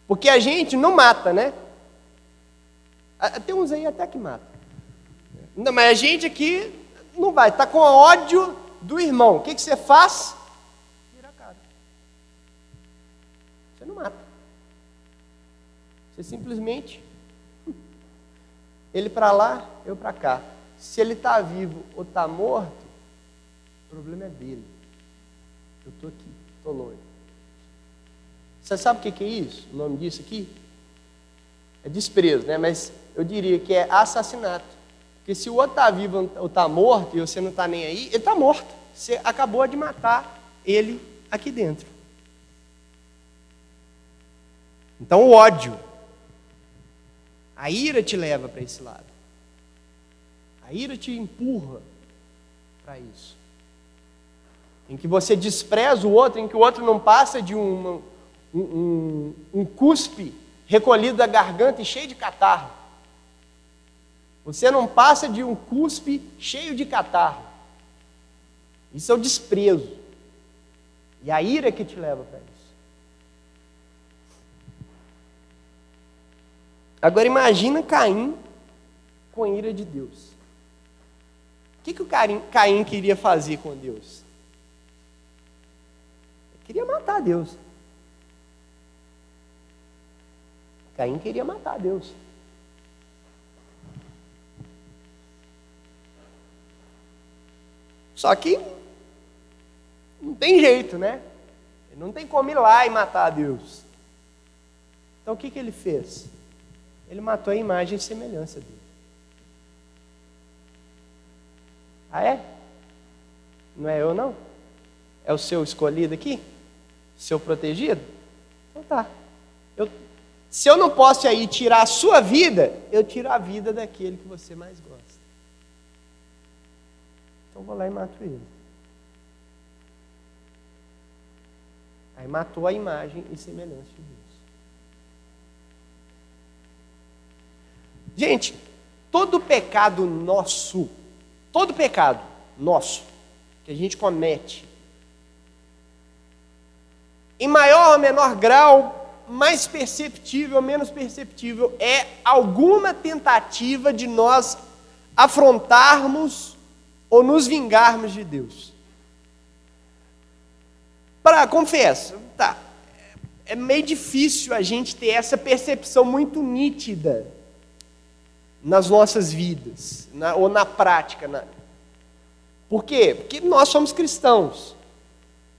Porque a gente não mata, né? Tem uns aí até que mata. Não, mas a gente aqui não vai, está com ódio do irmão. O que, que você faz? Vira a cara. Você não mata. Você simplesmente. Ele para lá, eu para cá. Se ele está vivo ou está morto, o problema é dele. Eu estou aqui, estou longe. Você sabe o que é isso? O nome disso aqui? É desprezo, né? Mas eu diria que é assassinato. Porque se o outro está vivo ou está morto e você não está nem aí, ele está morto. Você acabou de matar ele aqui dentro. Então o ódio, A ira te leva para esse lado. A ira te empurra para isso. Em que você despreza o outro, em que o outro não passa de um, um, um, cuspe recolhido da garganta e cheio de catarro. Você não passa de um cuspe cheio de catarro. Isso é o desprezo. E a ira que te leva para isso. Agora imagina Caim com a ira de Deus. O que, que o Caim queria fazer com Deus? Ele queria matar Deus. Caim queria matar Deus. Só que não tem jeito, né? Ele não tem como ir lá e matar Deus. Então o que, que ele fez? Ele matou a imagem e semelhança dele. Ah, é? Não é eu, não? É o seu escolhido aqui? Seu protegido? Então tá. Eu, se eu não posso aí tirar a sua vida, eu tiro a vida daquele que você mais gosta. Então vou lá e mato ele. Aí matou a imagem e semelhança de Deus. Gente, todo pecado nosso Todo pecado nosso que a gente comete, em maior ou menor grau, mais perceptível menos perceptível, é alguma tentativa de nós afrontarmos ou nos vingarmos de Deus. Para, confesso, tá, é meio difícil a gente ter essa percepção muito nítida nas nossas vidas, na, ou na prática. Na... Por quê? Porque nós somos cristãos.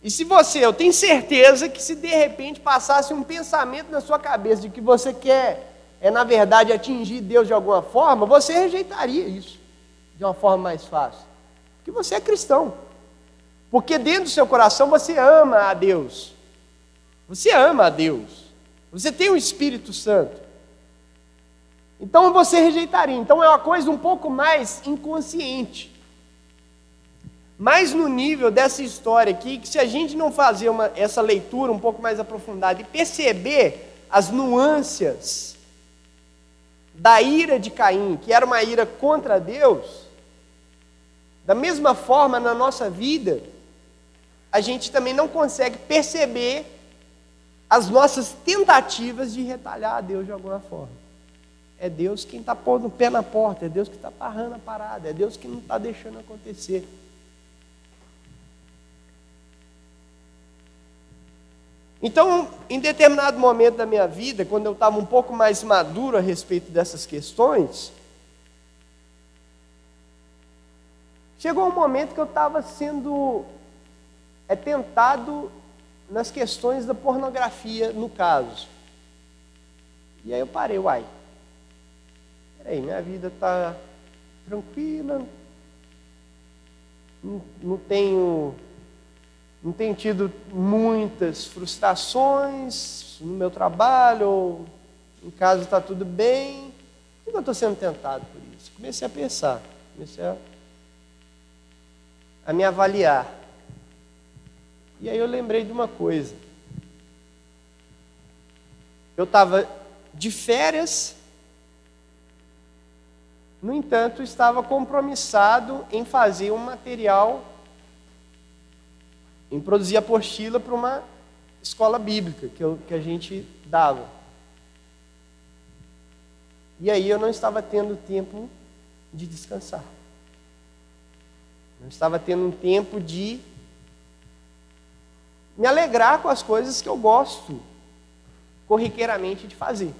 E se você, eu tenho certeza que se de repente passasse um pensamento na sua cabeça de que você quer, é na verdade atingir Deus de alguma forma, você rejeitaria isso de uma forma mais fácil. Porque você é cristão. Porque dentro do seu coração você ama a Deus. Você ama a Deus. Você tem o Espírito Santo. Então você rejeitaria. Então é uma coisa um pouco mais inconsciente. Mas no nível dessa história aqui, que se a gente não fazer uma, essa leitura um pouco mais aprofundada e perceber as nuances da ira de Caim, que era uma ira contra Deus, da mesma forma na nossa vida, a gente também não consegue perceber as nossas tentativas de retalhar a Deus de alguma forma. É Deus quem está pondo o pé na porta, é Deus que está parando a parada, é Deus que não está deixando acontecer. Então, em determinado momento da minha vida, quando eu estava um pouco mais maduro a respeito dessas questões, chegou um momento que eu estava sendo é, tentado nas questões da pornografia, no caso. E aí eu parei, uai, Ei, minha vida está tranquila, não, não, tenho, não tenho tido muitas frustrações no meu trabalho, ou em casa está tudo bem. Por que eu estou sendo tentado por isso? Comecei a pensar, comecei a, a me avaliar. E aí eu lembrei de uma coisa. Eu estava de férias no entanto, estava compromissado em fazer um material, em produzir apostila para uma escola bíblica que, eu, que a gente dava. E aí eu não estava tendo tempo de descansar. Não estava tendo um tempo de me alegrar com as coisas que eu gosto corriqueiramente de fazer.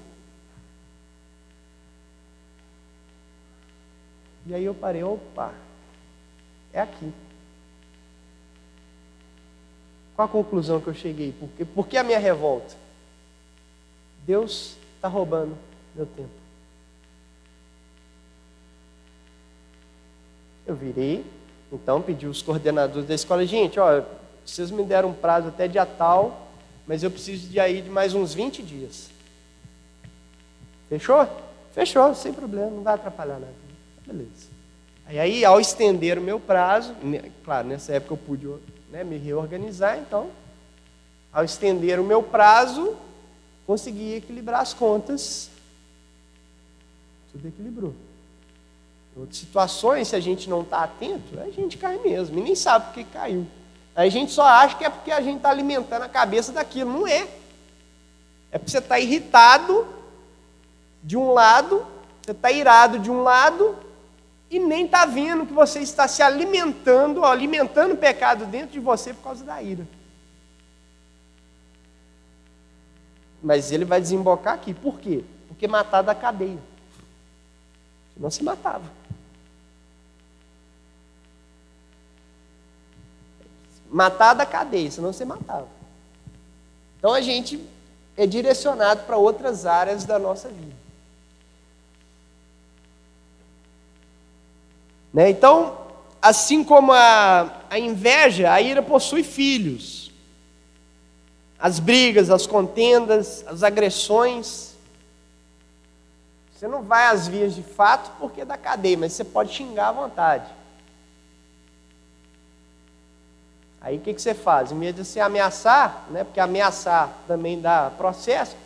E aí eu parei, opa, é aqui. Qual a conclusão que eu cheguei? Por que, por que a minha revolta? Deus está roubando meu tempo. Eu virei, então pedi os coordenadores da escola, gente, ó, vocês me deram um prazo até dia tal, mas eu preciso de aí de mais uns 20 dias. Fechou? Fechou, sem problema, não vai atrapalhar nada. Beleza. Aí, aí ao estender o meu prazo, claro, nessa época eu pude né, me reorganizar, então, ao estender o meu prazo, consegui equilibrar as contas. Tudo equilibrou. Em outras situações, se a gente não está atento, a gente cai mesmo, e nem sabe por que caiu. A gente só acha que é porque a gente está alimentando a cabeça daquilo. Não é. É porque você está irritado de um lado, você está irado de um lado, e nem está vendo que você está se alimentando, alimentando o pecado dentro de você por causa da ira. Mas ele vai desembocar aqui. Por quê? Porque matar da cadeia. Senão se matava. Matar da cadeia, senão você matava. Então a gente é direcionado para outras áreas da nossa vida. Né? Então, assim como a, a inveja, a ira possui filhos. As brigas, as contendas, as agressões. Você não vai às vias de fato porque é da cadeia, mas você pode xingar à vontade. Aí o que, que você faz? Em vez de você ameaçar, né, porque ameaçar também dá processo,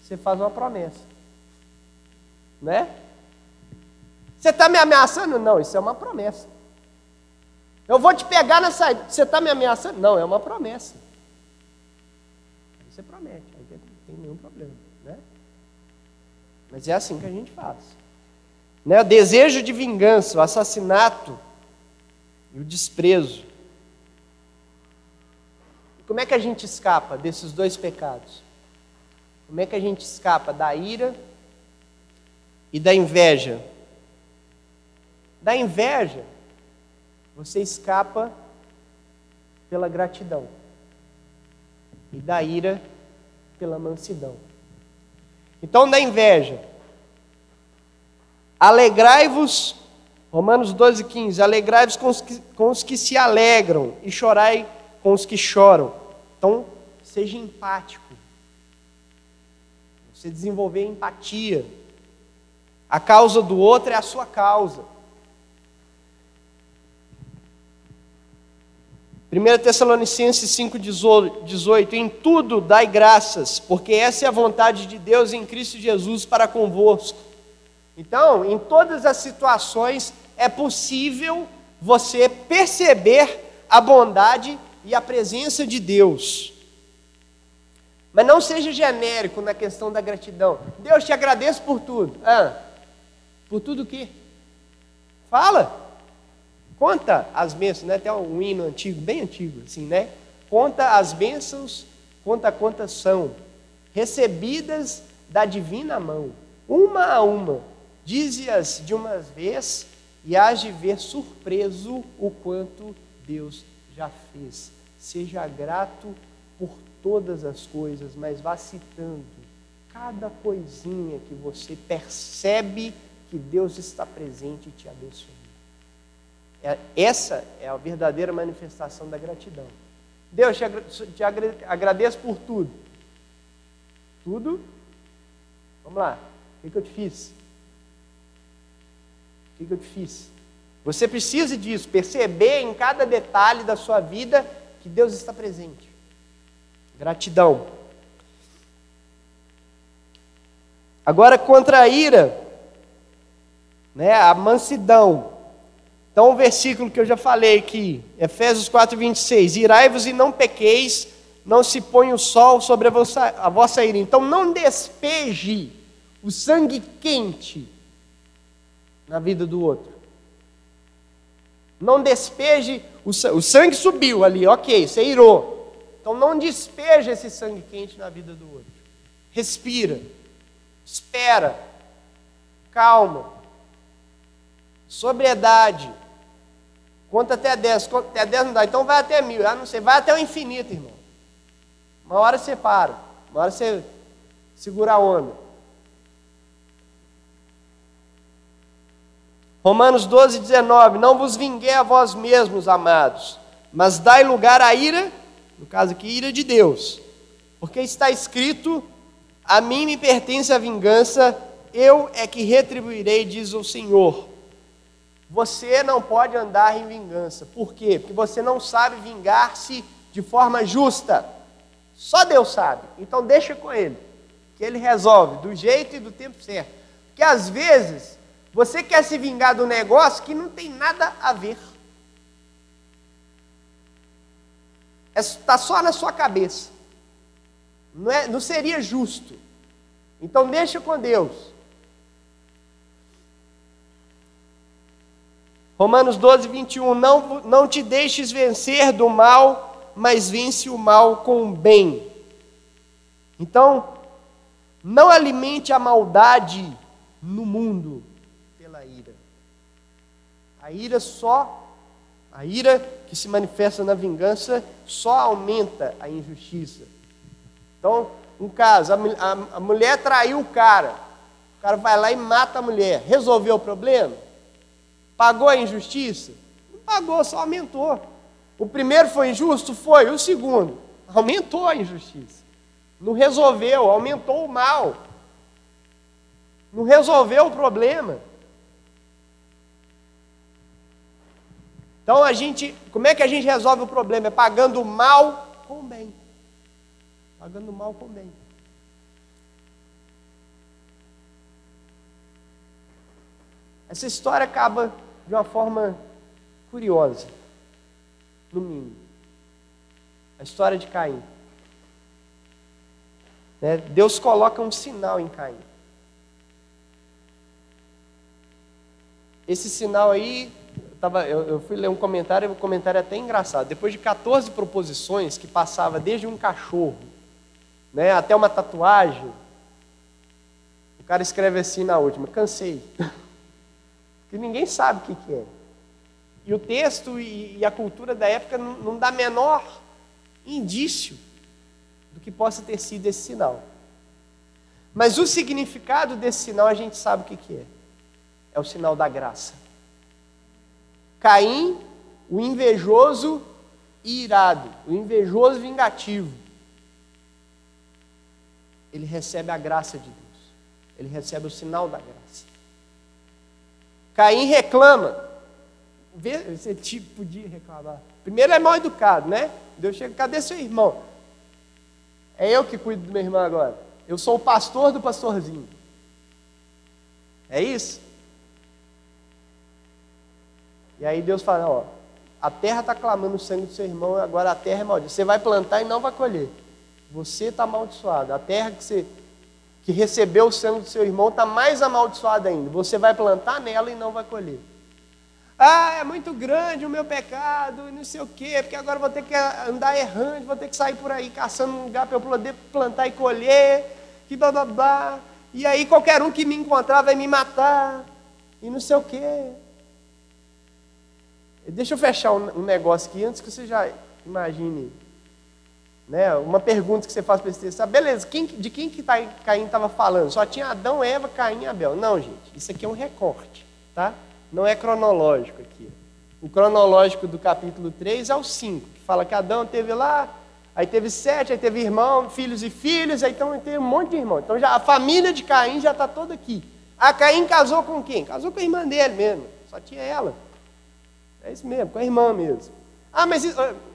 você faz uma promessa. Né? Você está me ameaçando? Não, isso é uma promessa. Eu vou te pegar saída. Você está me ameaçando? Não, é uma promessa. Aí você promete, aí não tem nenhum problema. Né? Mas é assim que a gente faz. Né? O desejo de vingança, o assassinato e o desprezo. Como é que a gente escapa desses dois pecados? Como é que a gente escapa da ira e da inveja? Da inveja, você escapa pela gratidão. E da ira, pela mansidão. Então, da inveja, alegrai-vos, Romanos 12, 15, alegrai-vos com, com os que se alegram e chorai com os que choram. Então, seja empático. Você desenvolver empatia. A causa do outro é a sua causa. 1 Tessalonicenses 5,18: Em tudo dai graças, porque essa é a vontade de Deus em Cristo Jesus para convosco. Então, em todas as situações, é possível você perceber a bondade e a presença de Deus. Mas não seja genérico na questão da gratidão. Deus te agradeço por tudo. Ah, por tudo o quê? Fala. Conta as bênçãos, né? Até um hino antigo, bem antigo, assim, né? Conta as bênçãos, conta quantas são recebidas da divina mão, uma a uma. Dize-as de uma vez e hás de ver surpreso o quanto Deus já fez. Seja grato por todas as coisas, mas vá citando cada coisinha que você percebe que Deus está presente e te abençoa. É, essa é a verdadeira manifestação da gratidão. Deus, te, agra te agra agradeço por tudo. Tudo? Vamos lá. O que, eu te fiz? O que eu te fiz? Você precisa disso, perceber em cada detalhe da sua vida que Deus está presente. Gratidão. Agora, contra a ira, né, a mansidão. Então, o versículo que eu já falei aqui, Efésios 4, 26: Irai-vos e não pequeis, não se põe o sol sobre a vossa, a vossa ira. Então, não despeje o sangue quente na vida do outro. Não despeje, o, o sangue subiu ali, ok, você irou. Então, não despeje esse sangue quente na vida do outro. Respira, espera, calma, sobriedade Conta até 10. Conta até 10 não dá. Então vai até mil. Ah, não sei. Vai até o infinito, irmão. Uma hora você para. Uma hora você segura a onda. Romanos 12, 19. Não vos vinguei a vós mesmos, amados, mas dai lugar à ira, no caso aqui, ira de Deus. Porque está escrito: A mim me pertence a vingança, eu é que retribuirei, diz o Senhor. Você não pode andar em vingança. Por quê? Porque você não sabe vingar-se de forma justa. Só Deus sabe. Então deixa com Ele, que Ele resolve do jeito e do tempo certo. Porque às vezes você quer se vingar do negócio que não tem nada a ver. Está é, só na sua cabeça. Não, é, não seria justo. Então deixa com Deus. Romanos 12, 21. Não, não te deixes vencer do mal, mas vence o mal com o bem. Então, não alimente a maldade no mundo pela ira. A ira só, a ira que se manifesta na vingança, só aumenta a injustiça. Então, um caso, a, a, a mulher traiu o cara, o cara vai lá e mata a mulher. Resolveu o problema? Pagou a injustiça? Não pagou, só aumentou. O primeiro foi injusto? Foi. O segundo? Aumentou a injustiça. Não resolveu, aumentou o mal. Não resolveu o problema. Então a gente, como é que a gente resolve o problema? É pagando o mal com o bem. Pagando o mal com o bem. Essa história acaba de uma forma curiosa, no mínimo. A história de Caim. Né? Deus coloca um sinal em Caim. Esse sinal aí, eu, tava, eu, eu fui ler um comentário, o um comentário é até engraçado. Depois de 14 proposições, que passava desde um cachorro né, até uma tatuagem, o cara escreve assim na última: cansei. (laughs) que ninguém sabe o que, que é. E o texto e, a cultura da época não, não dá menor indício do que possa ter sido esse sinal. Mas o significado desse sinal a gente sabe o que, que é. É o sinal da graça. Caim, o invejoso e irado, o invejoso vingativo, ele recebe a graça de Deus. Ele recebe o sinal da graça. Caim reclama. Vê, você tipo de reclamar. Primeiro é mal educado, né? Deus chega, cadê seu irmão? É eu que cuido do meu irmão agora. Eu sou o pastor do pastorzinho. É isso? E aí Deus fala, ó, a terra está clamando o sangue do seu irmão, agora a terra é maldita. Você vai plantar e não vai colher. Você está amaldiçoado. A terra que você que recebeu o sangue do seu irmão está mais amaldiçoada ainda. Você vai plantar nela e não vai colher. Ah, é muito grande o meu pecado, não sei o quê, porque agora vou ter que andar errante, vou ter que sair por aí caçando um lugar para eu poder plantar e colher, que blá blá blá. E aí qualquer um que me encontrar vai me matar, e não sei o quê. Deixa eu fechar um negócio aqui antes que você já imagine né? Uma pergunta que você faz para esse texto, beleza, quem, de quem que tá, Caim estava falando? Só tinha Adão, Eva, Caim e Abel. Não, gente, isso aqui é um recorte, tá? Não é cronológico aqui. O cronológico do capítulo 3 é o 5, que fala que Adão teve lá, aí teve sete, aí teve irmão, filhos e filhos, aí então tem um monte de irmãos. Então já, a família de Caim já está toda aqui. A Caim casou com quem? Casou com a irmã dele mesmo, só tinha ela. É isso mesmo, com a irmã mesmo. Ah, mas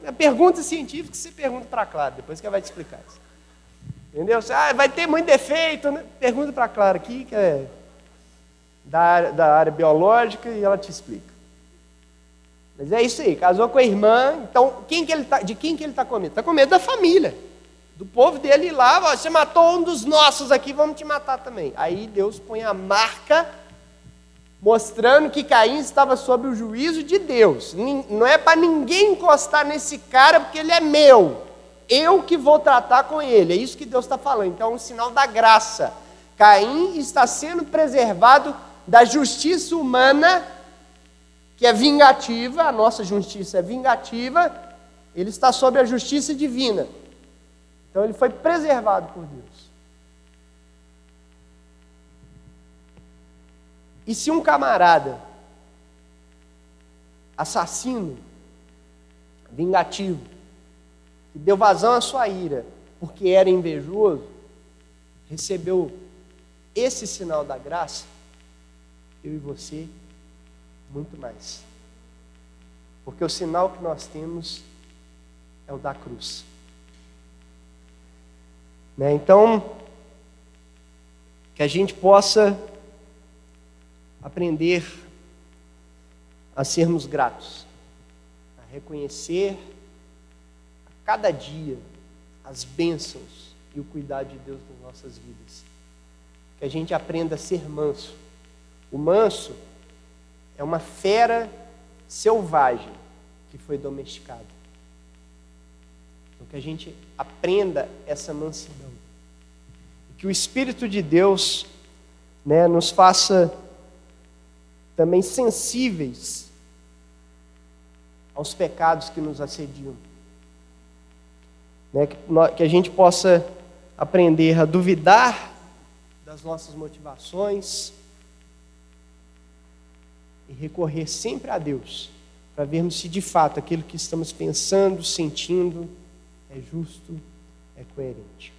é pergunta científica você pergunta para Clara, depois que ela vai te explicar isso. Entendeu? Ah, vai ter muito defeito, né? Pergunta para Clara aqui, que é da área, da área biológica, e ela te explica. Mas é isso aí, casou com a irmã, então quem que ele tá, de quem que ele está com medo? Está com medo da família, do povo dele lá, você matou um dos nossos aqui, vamos te matar também. Aí Deus põe a marca mostrando que Caim estava sob o juízo de Deus. Não é para ninguém encostar nesse cara porque ele é meu. Eu que vou tratar com ele. É isso que Deus está falando. Então é um sinal da graça. Caim está sendo preservado da justiça humana, que é vingativa, a nossa justiça é vingativa, ele está sob a justiça divina. Então ele foi preservado por Deus. E se um camarada assassino, vingativo, que deu vazão à sua ira porque era invejoso, recebeu esse sinal da graça, eu e você, muito mais. Porque o sinal que nós temos é o da cruz. Né? Então, que a gente possa aprender a sermos gratos, a reconhecer a cada dia as bênçãos e o cuidado de Deus nas nossas vidas. Que a gente aprenda a ser manso. O manso é uma fera selvagem que foi domesticada. Então, que a gente aprenda essa mansidão. Que o Espírito de Deus né, nos faça também sensíveis aos pecados que nos assediam. Né, que, que a gente possa aprender a duvidar das nossas motivações e recorrer sempre a Deus para vermos se de fato aquilo que estamos pensando, sentindo, é justo, é coerente.